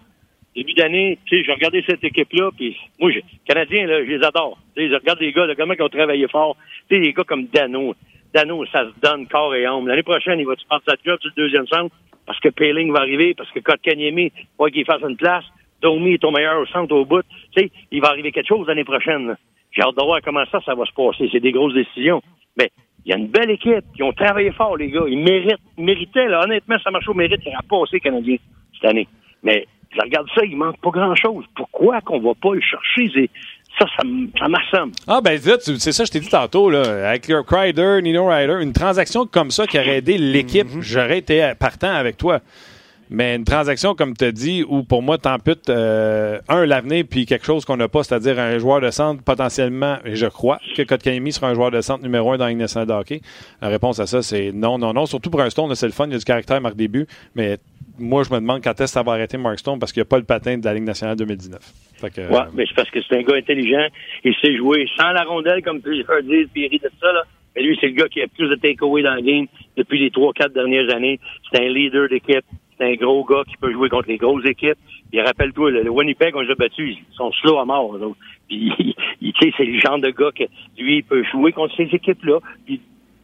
début d'année, tu sais, j'ai regardé cette équipe-là, puis moi, les Canadiens, là, je les adore. Tu sais, je regarde les gars, là, comment ils ont travaillé fort. Tu sais, les gars comme Dano. Dano, ça se donne corps et âme. L'année prochaine, il va-tu prendre sa job sur le deuxième centre? Parce que Payling va arriver, parce que Kotkaniemi, pas qu'il fasse une place. Domi est ton meilleur au centre au bout. Tu sais, il va arriver quelque chose l'année prochaine. J'ai hâte de voir comment ça, ça va se passer. C'est des grosses décisions. Mais il y a une belle équipe. Ils ont travaillé fort, les gars. Ils méritent, méritaient, là. Honnêtement, ça marche au mérite. Il a passé, Canadien, cette année. Mais je regarde ça, il manque pas grand-chose. Pourquoi qu'on va pas le chercher? Ça, ça, ça m'assomme. Ah, ben, c'est ça, je t'ai dit tantôt, là. Avec Crider, Nino Ryder, une transaction comme ça qui aurait aidé l'équipe, mm-hmm. j'aurais été partant avec toi. Mais une transaction, comme tu as dit, où pour moi, t'amputes, euh, un, l'avenir, puis quelque chose qu'on n'a pas, c'est-à-dire un joueur de centre potentiellement, et je crois que Kotkaniemi sera un joueur de centre numéro un dans une de hockey. La réponse à ça, c'est non, non, non. Surtout pour un Stone, c'est le fun, il y a du caractère, marque début, mais moi, je me demande quand est-ce que ça va arrêter Mark Stone parce qu'il n'y a pas le patin de la Ligue nationale 2019. Fait ouais, mais c'est parce que c'est un gars intelligent. Il sait jouer sans la rondelle, comme plusieurs disent, puis il rit de ça, là. Mais lui, c'est le gars qui a plus de take-away dans le game depuis les trois, quatre dernières années. C'est un leader d'équipe. C'est un gros gars qui peut jouer contre les grosses équipes. Puis rappelle-toi, le, Winnipeg, on les a ils sont slow à mort. Là. Puis, tu sais, c'est le genre de gars que lui, peut jouer contre ces équipes-là.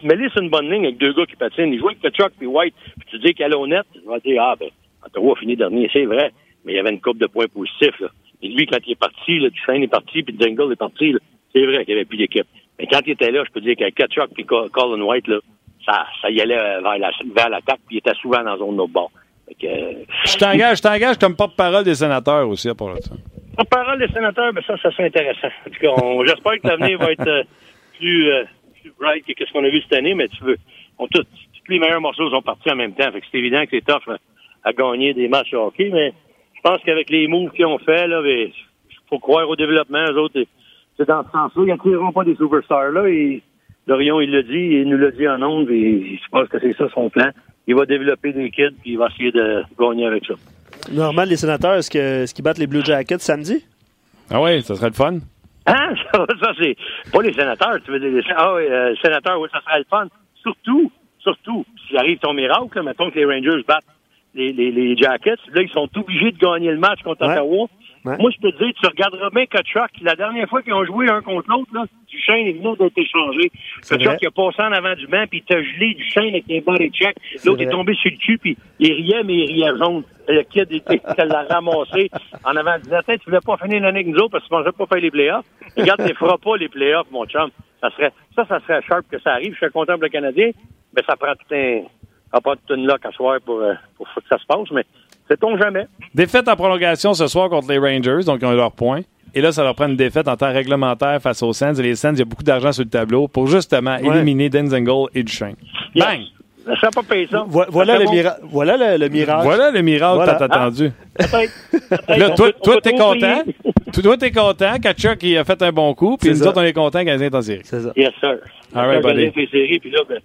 Mets-les sur une bonne ligne avec deux gars qui patinent. Ils jouent avec Chuck puis White. Puis tu dis qu'elle est honnête, tu vas dire, ah, ben, Ottawa a fini dernier, c'est vrai. Mais il y avait une coupe de points positifs, là. Et lui, quand il est parti, là, Dufresne est parti, puis Dingle est parti, c'est vrai qu'il n'y avait plus d'équipe. Mais quand il était là, je peux dire qu'avec Kachuk puis Colin White, là, ça, ça y allait vers, la, vers l'attaque, puis il était souvent dans la zone de bord. Euh, je t'engage, je t'engage comme porte-parole des sénateurs aussi, pour ça. Porte-parole des sénateurs, ben ça, ça serait intéressant. En tout cas, j'espère que l'avenir va être euh, plus, euh, bright que ce qu'on a vu cette année, mais tu veux, on, tous les meilleurs morceaux sont partis en même temps. Fait que c'est évident que c'est tough à gagner des matchs de hockey, mais je pense qu'avec les moves qu'ils ont fait, là, il faut croire au développement. Eux autres, c'est dans ce sens-là. Ils n'attireront pas des superstars là. Et Dorion, il l'a dit, il nous l'a dit en ondes, et je pense que c'est ça son plan. Il va développer des kids, puis il va essayer de gagner avec ça. Normal, les sénateurs, est-ce qu'ils battent les Blue Jackets samedi? Ah oui, ça serait le fun. Hein? Ça, c'est pas les sénateurs, tu veux dire. Les, ah oui, euh, sénateurs, oui, ça serait le fun. Surtout, surtout, s'il arrive ton miracle, mettons que les Rangers battent les, les, les, Jackets, là, ils sont obligés de gagner le match contre Ottawa. Moi, je peux te dire, tu regarderas bien Kachuk, la dernière fois qu'ils ont joué un contre l'autre, là, Duchesne est venu d'être échangé. Kachuk, il a passé en avant du banc, puis il t'a gelé Duchesne avec les body check. L'autre est, tombé sur le cul, puis il riait, mais il riait jaune. Le kid, il, l'a ramassé en avant du net. Tu voulais pas finir l'année avec nous autres parce que tu ne pas faire les playoffs. Regarde, tu ne feras pas les playoffs, mon chum. Ça serait, ça, ça serait sharp que ça arrive. Je suis content pour le Canadien, mais ça prend tout un, ça prend toute une lock à soir pour, euh, pour que ça se passe, mais Sait-on jamais? Défaite en prolongation ce soir contre les Rangers, donc ils ont eu leur point. Et là, ça leur prend une défaite en temps réglementaire face aux Sens. Et les Sens, il y a beaucoup d'argent sur le tableau pour justement éliminer Denzingle et Duchesne. Bang! Ça pas paysan. voilà, le voilà le, miracle. Voilà le miracle que t'as attendu. Là, toi, toi t'es content. toi, t'es content. Kachuk, il a fait un bon coup. Puis nous autres, on est contents quand est en série. C'est ça. Yes, sir. All right, buddy. puis là, ben,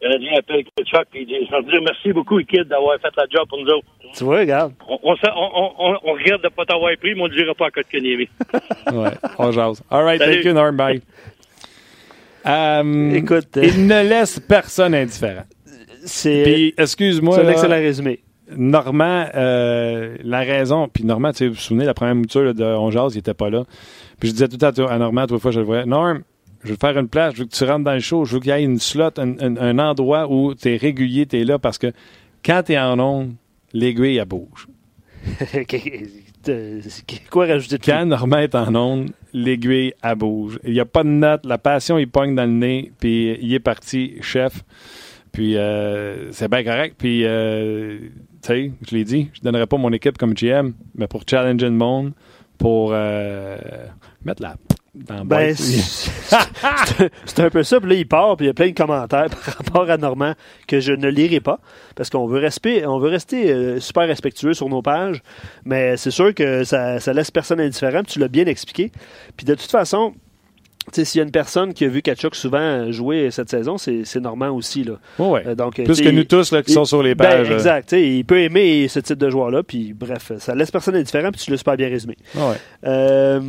le Canadien appelle Kachuk, puis il dit, je veux dire merci beaucoup, Kid, d'avoir fait la job pour nous autres. Tu vois, regarde. On, on, on, on regrette de ne pas t'avoir pris, mais on ne dira pas à côté de ouais, on jase. All right, thank you, Norm. Bye. Um, Écoute. Euh, il ne laisse personne indifférent. C'est. excuse-moi. C'est un excellent résumé. Normand, euh, la raison, puis Normand, tu sais, vous vous souvenez, la première mouture de On il n'était pas là. Puis je disais tout à, à Normand, trois fois, je le voyais, Norm, je veux te faire une place, je veux que tu rentres dans le show, je veux qu'il y ait une slot, un, endroit où tu es régulier, tu es là, parce que quand tu es en onde, l'aiguille, elle bouge. Quoi rajouter de Quand Normand est en onde, l'aiguille, elle bouge. Il n'y a pas de note, la passion, il pogne dans le nez, puis il est parti, chef. Puis euh, c'est bien correct. Puis, euh, tu sais, je l'ai dit, je ne donnerais pas mon équipe comme GM, mais pour challenger le monde, pour euh, mettre la ben, c'est un peu ça. Puis là, il part, puis il y a plein de commentaires par rapport à Normand que je ne lirai pas, parce qu'on veut, rester, on veut rester euh, super respectueux sur nos pages, mais c'est sûr que ça, ça laisse personne indifférent, tu l'as bien expliqué. Puis de toute façon, s'il y a une personne qui a vu Kachuk souvent jouer cette saison, c'est Normand aussi. Là. ouais. Euh, donc, Plus que nous tous là, qui sont sur les ben, pages. exact. Il peut aimer ce type de joueur-là. Puis bref, ça laisse personne indifférent, puis tu l'as super bien résumé. Ouais. Euh,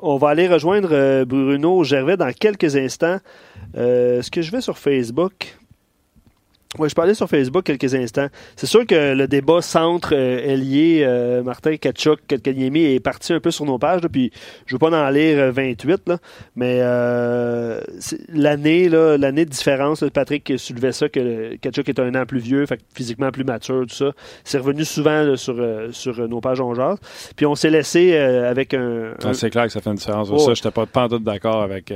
on va aller rejoindre euh, Bruno Gervais dans quelques instants. Euh, est-ce que je vais sur Facebook? Oui, je parlais sur Facebook quelques instants. C'est sûr que le débat centre euh, lié euh, Martin Kachuk, Katkaniemi est parti un peu sur nos pages, puis je ne veux pas en lire 28, euh, là, mais l'année, l'année de différence, Patrick soulevait ça, que Kachuk est un an plus vieux, fait, physiquement plus mature, tout ça. C'est revenu souvent sur, sur nos pages on Puis on s'est laissé avec un. Ah, c'est clair que ça fait une différence. Oh. Ça, je n'étais pas, pas tout d'accord avec,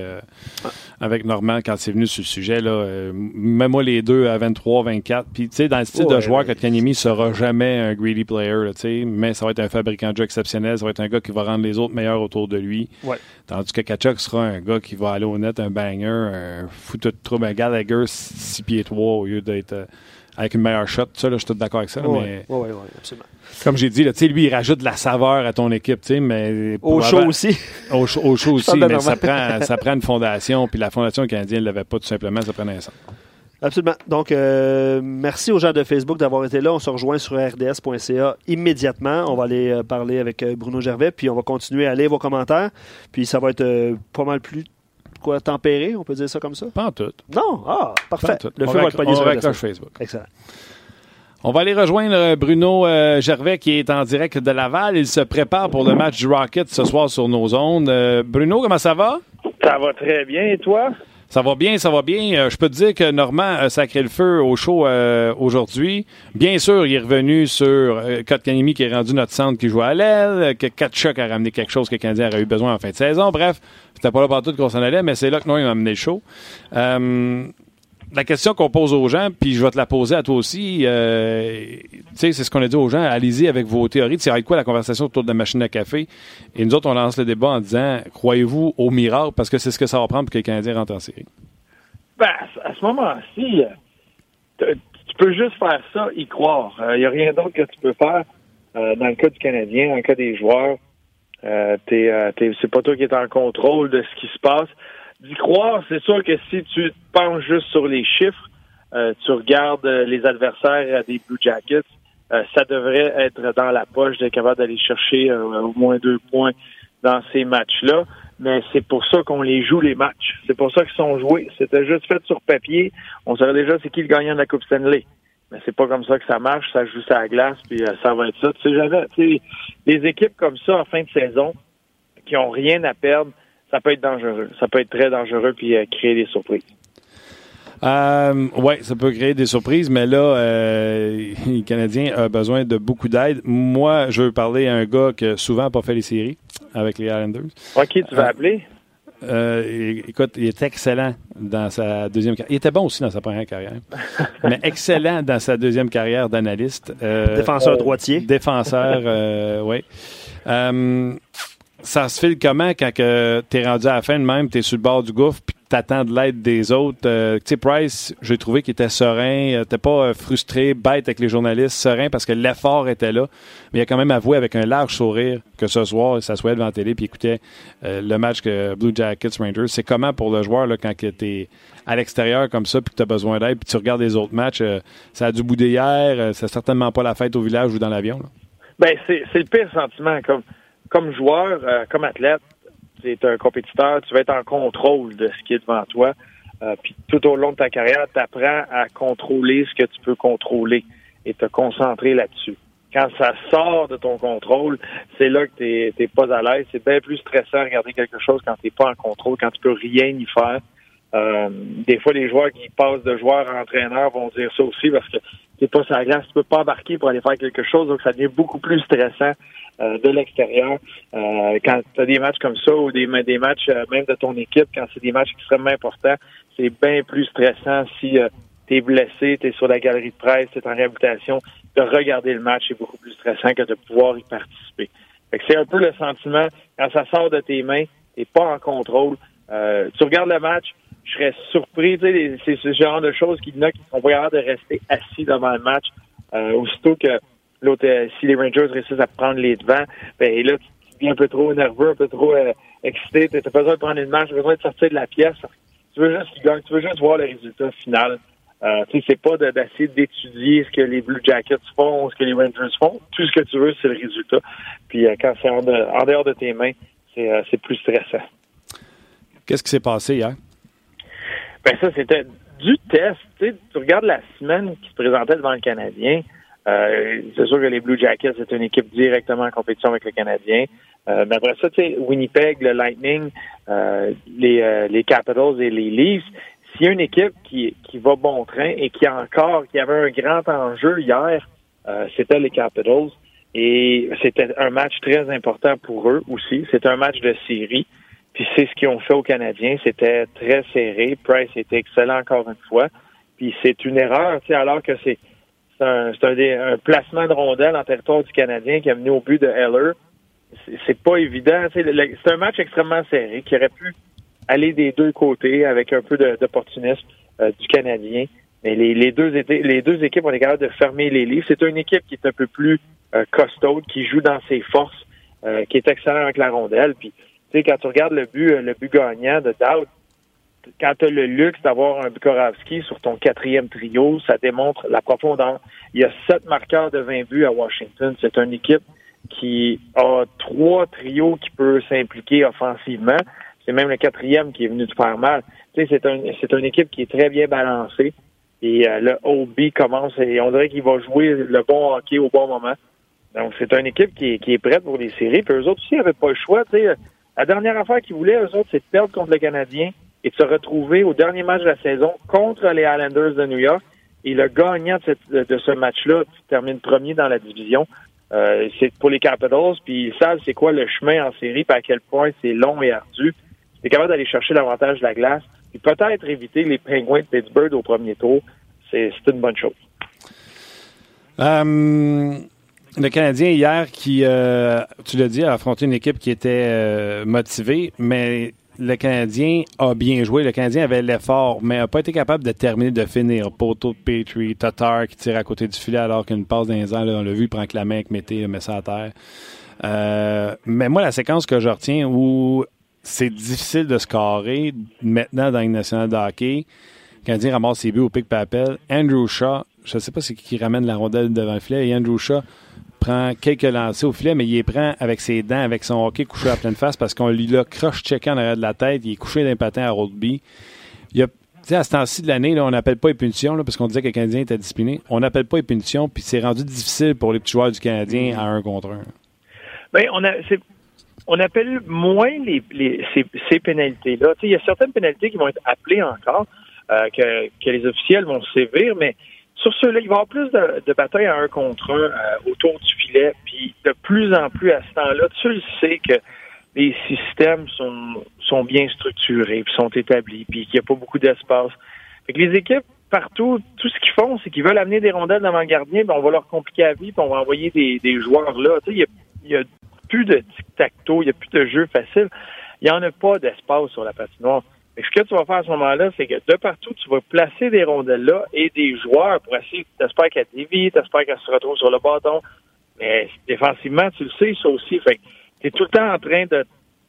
avec Normand quand c'est venu sur le sujet. Là. même moi, les deux à 23 3-24. Puis, tu sais, dans le style de joueur, que Kanyemi sera jamais un greedy player, tu sais, mais ça va être un fabricant de jeu exceptionnel. Ça va être un gars qui va rendre les autres meilleurs autour de lui. Tandis que Kachuk sera un gars qui va aller au net, un banger, un foutu de trouble, un Gallagher 6 pieds 3 au lieu d'être euh, avec une meilleure shot. Ça, là, je suis tout d'accord avec ça. Oui, oui, absolument. Comme j'ai dit, là, lui, il rajoute de la saveur à ton équipe, mais au chaud aussi. Au, chaud aussi, mais ça prend, ça prend une fondation, puis la fondation canadienne ne l'avait pas tout simplement, ça prenait un sens. Absolument. Donc, euh, merci aux gens de Facebook d'avoir été là. On se rejoint sur rds.ca immédiatement. On va aller euh, parler avec euh, Bruno Gervais, puis on va continuer à lire vos commentaires. Puis ça va être pas mal plus quoi tempéré, on peut dire ça comme ça? Pas en tout. Non? Ah, parfait. Le feu va être pogné sur Facebook. Excellent. On va aller rejoindre Bruno Gervais qui est en direct de Laval. Il se prépare pour le match du Rocket ce soir sur nos ondes. Bruno, comment ça va? Ça va très bien. Et toi? Ça va bien, ça va bien. Euh, je peux te dire que Normand a sacré le feu au show euh, aujourd'hui. Bien sûr, il est revenu sur euh, Kotkaniemi qui est rendu notre centre qui joue à l'aile, que Katchuk a ramené quelque chose que Canadien aurait eu besoin en fin de saison. Bref, c'était pas là partout qu'on s'en allait, mais c'est là que nous, il a amené le show. Euh, la question qu'on pose aux gens, puis je vais te la poser à toi aussi, euh, c'est ce qu'on a dit aux gens, allez-y avec vos théories. C'est quoi la conversation autour de la machine à café? Et nous autres, on lance le débat en disant, croyez-vous au miracle? Parce que c'est ce que ça va prendre pour que les Canadiens rentrent en série. Ben, à ce moment-ci, euh, tu peux juste faire ça, y croire. Il euh, n'y a rien d'autre que tu peux faire euh, dans le cas du Canadien, dans le cas des joueurs. c'est pas toi qui es en contrôle de ce qui se passe d'y croire, c'est sûr que si tu penches juste sur les chiffres, euh, tu regardes euh, les adversaires des Blue Jackets, euh, ça devrait être dans la poche d'être capable d'aller chercher au moins deux points dans ces matchs-là. Mais c'est pour ça qu'on les joue les matchs. C'est pour ça qu'ils sont joués. C'était juste fait sur papier. On savait déjà c'est qui le gagnant de la Coupe Stanley. Mais c'est pas comme ça que ça marche. Ça joue à la glace, puis ça va être ça. Tu sais, j'avais, tu sais, les équipes comme ça en fin de saison qui ont rien à perdre, ça peut être dangereux. Ça peut être très dangereux puis euh, créer des surprises. Euh, oui, ça peut créer des surprises, mais là, euh, les Canadiens ont besoin de beaucoup d'aide. Moi, je veux parler à un gars qui a souvent pas fait les séries avec les Islanders. OK, tu vas appeler? écoute, il est excellent dans sa deuxième carrière. Il était bon aussi dans sa première carrière, mais excellent dans sa deuxième carrière d'analyste. défenseur droitier. Défenseur, oui ça se file comment quand tu es rendu à la fin de même, tu es sur le bord du gouffre, puis t'attends de l'aide des autres? Euh, tu sais, Price, j'ai trouvé qu'il était serein, t'es pas frustré, bête avec les journalistes, serein parce que l'effort était là. Mais il a quand même avoué avec un large sourire que ce soir, il s'assoyait devant la télé puis écoutait le match que Blue Jackets Rangers. C'est comment pour le joueur là, quand tu es à l'extérieur comme ça puis que tu as besoin d'aide puis tu regardes les autres matchs, ça a dû bouder hier, c'est certainement pas la fête au village ou dans l'avion. Ben, c'est le pire sentiment. Comme, comme joueur, comme athlète, tu es un compétiteur, tu vas être en contrôle de ce qui est devant toi. Euh, puis tout au long de ta carrière, tu apprends à contrôler ce que tu peux contrôler et te concentrer là-dessus. Quand ça sort de ton contrôle, c'est là que tu n'es pas à l'aise. C'est bien plus stressant de regarder quelque chose quand tu n'es pas en contrôle, quand tu peux rien y faire. Euh, des fois, les joueurs qui passent de joueur à entraîneur vont dire ça aussi parce que t'es pas sur la glace, tu peux pas embarquer pour aller faire quelque chose, donc ça devient beaucoup plus stressant euh, de l'extérieur. Euh, quand tu as des matchs comme ça ou des, matchs même de ton équipe, quand c'est des matchs extrêmement importants, c'est bien plus stressant si tu es blessé, tu es sur la galerie de presse, tu es en réhabilitation. De regarder le match, c'est beaucoup plus stressant que de pouvoir y participer. c'est un peu le sentiment, quand ça sort de tes mains, tu pas en contrôle. tu regardes le match, je serais surpris, c'est ce genre de choses qui, qui sont pas capables de rester assis devant le match. aussitôt que L'autre, euh, si les Rangers réussissent à prendre les devants, ben là, tu deviens un peu trop nerveux, un peu trop euh, excité. Tu pas besoin de prendre une marche, tu as besoin de sortir de la pièce. Tu veux juste tu veux juste voir le résultat final. Euh, c'est pas d'essayer d'étudier ce que les Blue Jackets font, ce que les Rangers font. Tout ce que tu veux, c'est le résultat. Puis quand c'est en, dehors de tes mains, c'est plus stressant. Qu'est-ce qui s'est passé hier? Ben ça, c'était du test. Tu regardes la semaine qui se présentait devant le Canadien. Euh, c'est sûr que les Blue Jackets, c'est une équipe directement en compétition avec le Canadien. Euh, mais après ça, tu sais, Winnipeg, le Lightning, euh, les, les Capitals et les Leafs, s'il y a une équipe qui, qui va bon train et qui encore, qui avait un grand enjeu hier, c'était les Capitals. Et c'était un match très important pour eux aussi. C'était un match de série. Puis c'est ce qu'ils ont fait aux Canadiens. C'était très serré. Price était excellent encore une fois. Puis c'est une erreur, alors que c'est c'est un, un, placement de rondelle en territoire du Canadien qui a mené au but de Heller. C'est pas évident. C'est un match extrêmement serré qui aurait pu aller des deux côtés avec un peu d'opportunisme euh, du Canadien. Mais les, les, deux, les deux équipes ont été capables de fermer les livres. C'est une équipe qui est un peu plus euh, costaude, qui joue dans ses forces, euh, qui est excellent avec la rondelle. Puis, tu sais, quand tu regardes le but, le but gagnant de Dowd, quand tu as le luxe d'avoir un Bukorovski sur ton quatrième trio, ça démontre la profondeur. Il y a sept marqueurs de 20 buts à Washington. C'est une équipe qui a trois trios qui peut s'impliquer offensivement. C'est même le quatrième qui est venu de faire mal. Tu sais, c'est un, c'est une équipe qui est très bien balancée. Et euh, le OB commence et on dirait qu'il va jouer le bon hockey au bon moment. Donc, c'est une équipe qui est, qui est prête pour les séries. Puis eux autres aussi n'avaient pas le choix. Tu sais, la dernière affaire qu'ils voulaient, eux autres, c'est de perdre contre le Canadien et de se retrouver au dernier match de la saison contre les Islanders de New York. Et le gagnant de, ce match-là termine premier dans la division. Euh, c'est pour les Capitals, puis ils savent c'est quoi le chemin en série, puis à quel point c'est long et ardu. C'est capable d'aller chercher l'avantage de la glace, puis peut-être éviter les Penguins de Pittsburgh au premier tour. C'est une bonne chose. Euh, le Canadien hier qui, euh, tu l'as dit, a affronté une équipe qui était motivée, mais le Canadien a bien joué. Le Canadien avait l'effort, mais n'a pas été capable de terminer, de finir. Poteau de Petrie, Tatar qui tire à côté du filet alors qu'une passe d'un ans, on l'a vu, il prend que la main avec Mété, met ça à terre. Euh, mais moi, la séquence que je retiens où c'est difficile de scorer maintenant dans une nationale de hockey, le Canadien ramasse ses buts au pic papel. Andrew Shaw, je ne sais pas c'est qui qui ramène la rondelle devant le filet, et Andrew Shaw prend quelques lancers au filet, mais il les prend avec ses dents, avec son hockey couché à pleine face parce qu'on lui l'a croche-checké en arrière de la tête. Il est couché d'un patin à rugby. Il a à ce temps-ci de l'année, on n'appelle pas les punitions, parce qu'on disait que le Canadien était discipliné. On n'appelle pas les punitions, puis c'est rendu difficile pour les petits joueurs du Canadien à un contre un. Bien, on, a, on appelle moins les, ces, pénalités-là. Il y a certaines pénalités qui vont être appelées encore, euh, que, que, les officiels vont sévir, mais sur ceux-là, il va y avoir plus de, de batailles à un contre un euh, autour du filet. Puis de plus en plus à ce temps-là, tu le sais que les systèmes sont, sont bien structurés, puis sont établis, puis qu'il n'y a pas beaucoup d'espace. Fait que les équipes, partout, tout ce qu'ils font, c'est qu'ils veulent amener des rondelles devant le gardien, puis on va leur compliquer la vie, puis on va envoyer des, des joueurs là. Tu sais, il y a, plus de tic-tac-toe, il n'y a plus de jeu facile. Il n'y en a pas d'espace sur la patinoire. Ce que tu vas faire à ce moment-là, c'est que de partout, tu vas placer des rondelles là et des joueurs pour essayer, t'espères qu'elle dévie, t'espères qu'elle se retrouve sur le bâton. Mais défensivement, tu le sais, ça aussi. Fait que t'es tout le temps en train de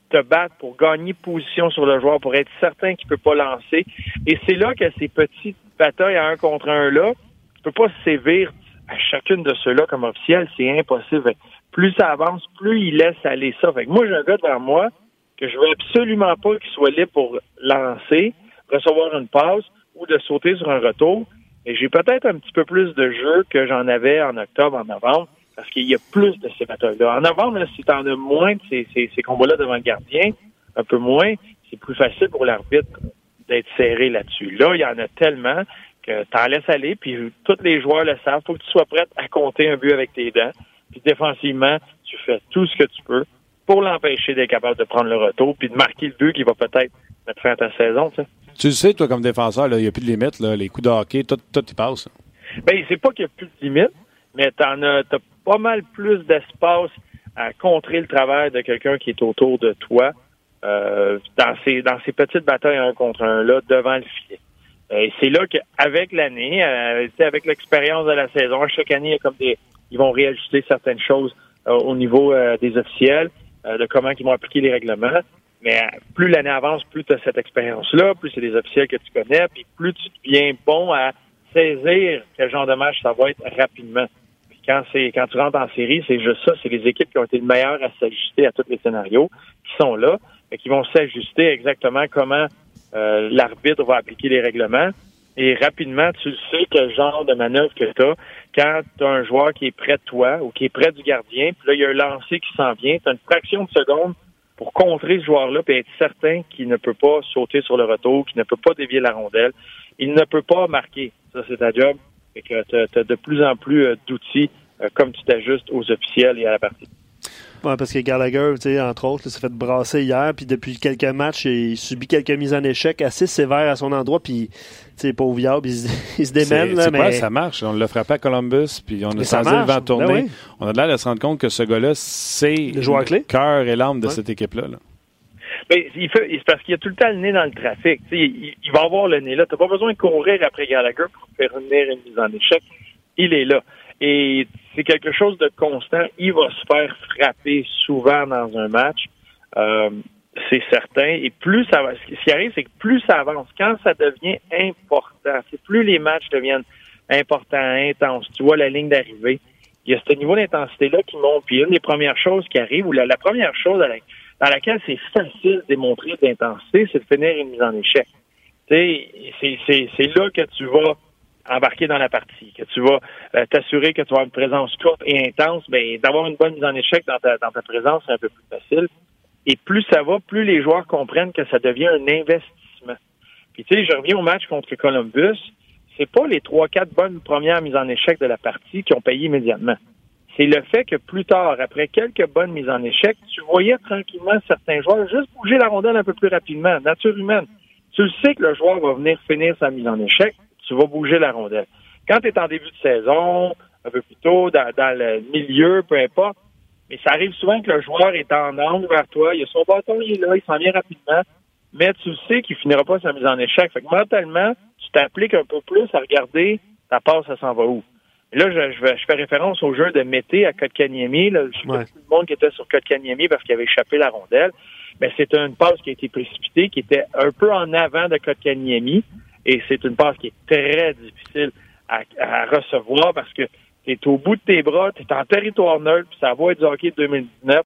te battre pour gagner position sur le joueur, pour être certain qu'il peut pas lancer. Et c'est là que ces petites batailles à un contre un là, tu peux pas sévir à chacune de ceux-là comme officiel, c'est impossible. Plus ça avance, plus il laisse aller ça. Fait que moi, j'ai un gars devant moi que je veux absolument pas qu'il soit libre pour lancer, recevoir une passe ou de sauter sur un retour. Et j'ai peut-être un petit peu plus de jeu que j'en avais en octobre, en novembre, parce qu'il y a plus de ces batailles-là. En novembre, si tu en as moins de ces, ces, combats-là devant le gardien, un peu moins, c'est plus facile pour l'arbitre d'être serré là-dessus. Là, il y en a tellement que tu en laisses aller, puis tous les joueurs le savent. faut que tu sois prêt à compter un but avec tes dents. Puis défensivement, tu fais tout ce que tu peux pour l'empêcher d'être capable de prendre le retour, puis de marquer le but qui va peut-être mettre fin à ta saison. Tu le sais toi, comme défenseur, il n'y a plus de limite. Là, les coups de hockey, tout, tout y passe. Ben, c'est pas qu'il n'y a plus de limite, mais tu as, pas mal plus d'espace à contrer le travail de quelqu'un qui est autour de toi euh, dans, ces, dans ces petites batailles un contre un là devant le filet. Et c'est là qu'avec l'année, euh, avec l'expérience de la saison, chaque année, il y a comme des, ils vont réajuster certaines choses euh, au niveau euh, des officiels, de comment ils vont appliquer les règlements. Mais plus l'année avance, plus tu as cette expérience-là, plus c'est des officiels que tu connais, puis plus tu deviens bon à saisir quel genre de match ça va être rapidement. Puis quand c'est quand tu rentres en série, c'est juste ça, c'est les équipes qui ont été le meilleures à s'ajuster à tous les scénarios qui sont là, et qui vont s'ajuster exactement comment euh, l'arbitre va appliquer les règlements. Et rapidement, tu sais quel genre de manœuvre que tu as quand tu as un joueur qui est près de toi ou qui est près du gardien, puis là, il y a un lancer qui s'en vient. Tu as une fraction de seconde pour contrer ce joueur-là et être certain qu'il ne peut pas sauter sur le retour, qu'il ne peut pas dévier la rondelle. Il ne peut pas marquer. Ça, c'est ta job. Et que tu as, de plus en plus euh, d'outils euh, comme tu t'ajustes aux officiels et à la partie. Parce que Gallagher, entre autres, s'est fait brasser hier, puis depuis quelques matchs, il subit quelques mises en échec assez sévères à son endroit, puis c'est pas viable, il, il se démène. Là, mais... ça marche. On l'a frappé à Columbus, puis on a senti le vent tourner. Ben on a l'air de se rendre compte que ce gars-là, c'est le cœur et l'âme de cette équipe-là. Ben, il fait, c'est parce qu'il a tout le temps le nez dans le trafic. Il, il, va avoir le nez là. T'as pas besoin de courir après Gallagher pour faire venir une mise en échec. Il est là. Et c'est quelque chose de constant. Il va se faire frapper souvent dans un match. Euh, c'est certain. Et plus ça va, ce qui arrive, c'est que plus ça avance, quand ça devient important, c'est plus les matchs deviennent importants, intenses. Tu vois la ligne d'arrivée. Il y a ce niveau d'intensité-là qui monte. Puis une des premières choses qui arrive, ou la, première chose dans laquelle c'est facile de démontrer d'intensité, c'est de finir une mise en échec. C'est là que tu vas embarquer dans la partie, que tu vas euh, t'assurer que tu vas avoir une présence courte et intense, ben, d'avoir une bonne mise en échec dans ta, dans ta présence, c'est un peu plus facile. Et plus ça va, plus les joueurs comprennent que ça devient un investissement. Puis tu sais, je reviens au match contre Columbus, c'est pas les trois, quatre bonnes premières mises en échec de la partie qui ont payé immédiatement. C'est le fait que plus tard, après quelques bonnes mises en échec, tu voyais tranquillement certains joueurs juste bouger la rondelle un peu plus rapidement, nature humaine. Tu le sais que le joueur va venir finir sa mise en échec, tu vas bouger la rondelle. Quand tu es en début de saison, un peu plus tôt, dans, le milieu, peu importe, mais ça arrive souvent que le joueur est en angle vers toi, il a son bâton, il est là, il s'en vient rapidement, mais tu sais qu'il finira pas sa mise en échec. Fait que mentalement, tu t'appliques un peu plus à regarder ta passe, ça s'en va où. Et là, je, je, fais référence au jeu de Mété à Kotkaniemi. Là, je pas tout le monde qui était sur Kotkaniemi parce qu'il avait échappé la rondelle. Mais c'est une passe qui a été précipitée, qui était un peu en avant de Kotkaniemi. Et c'est une passe qui est très difficile à, recevoir parce que tu es au bout de tes bras, tu es en territoire neutre, puis ça va être du hockey 2019.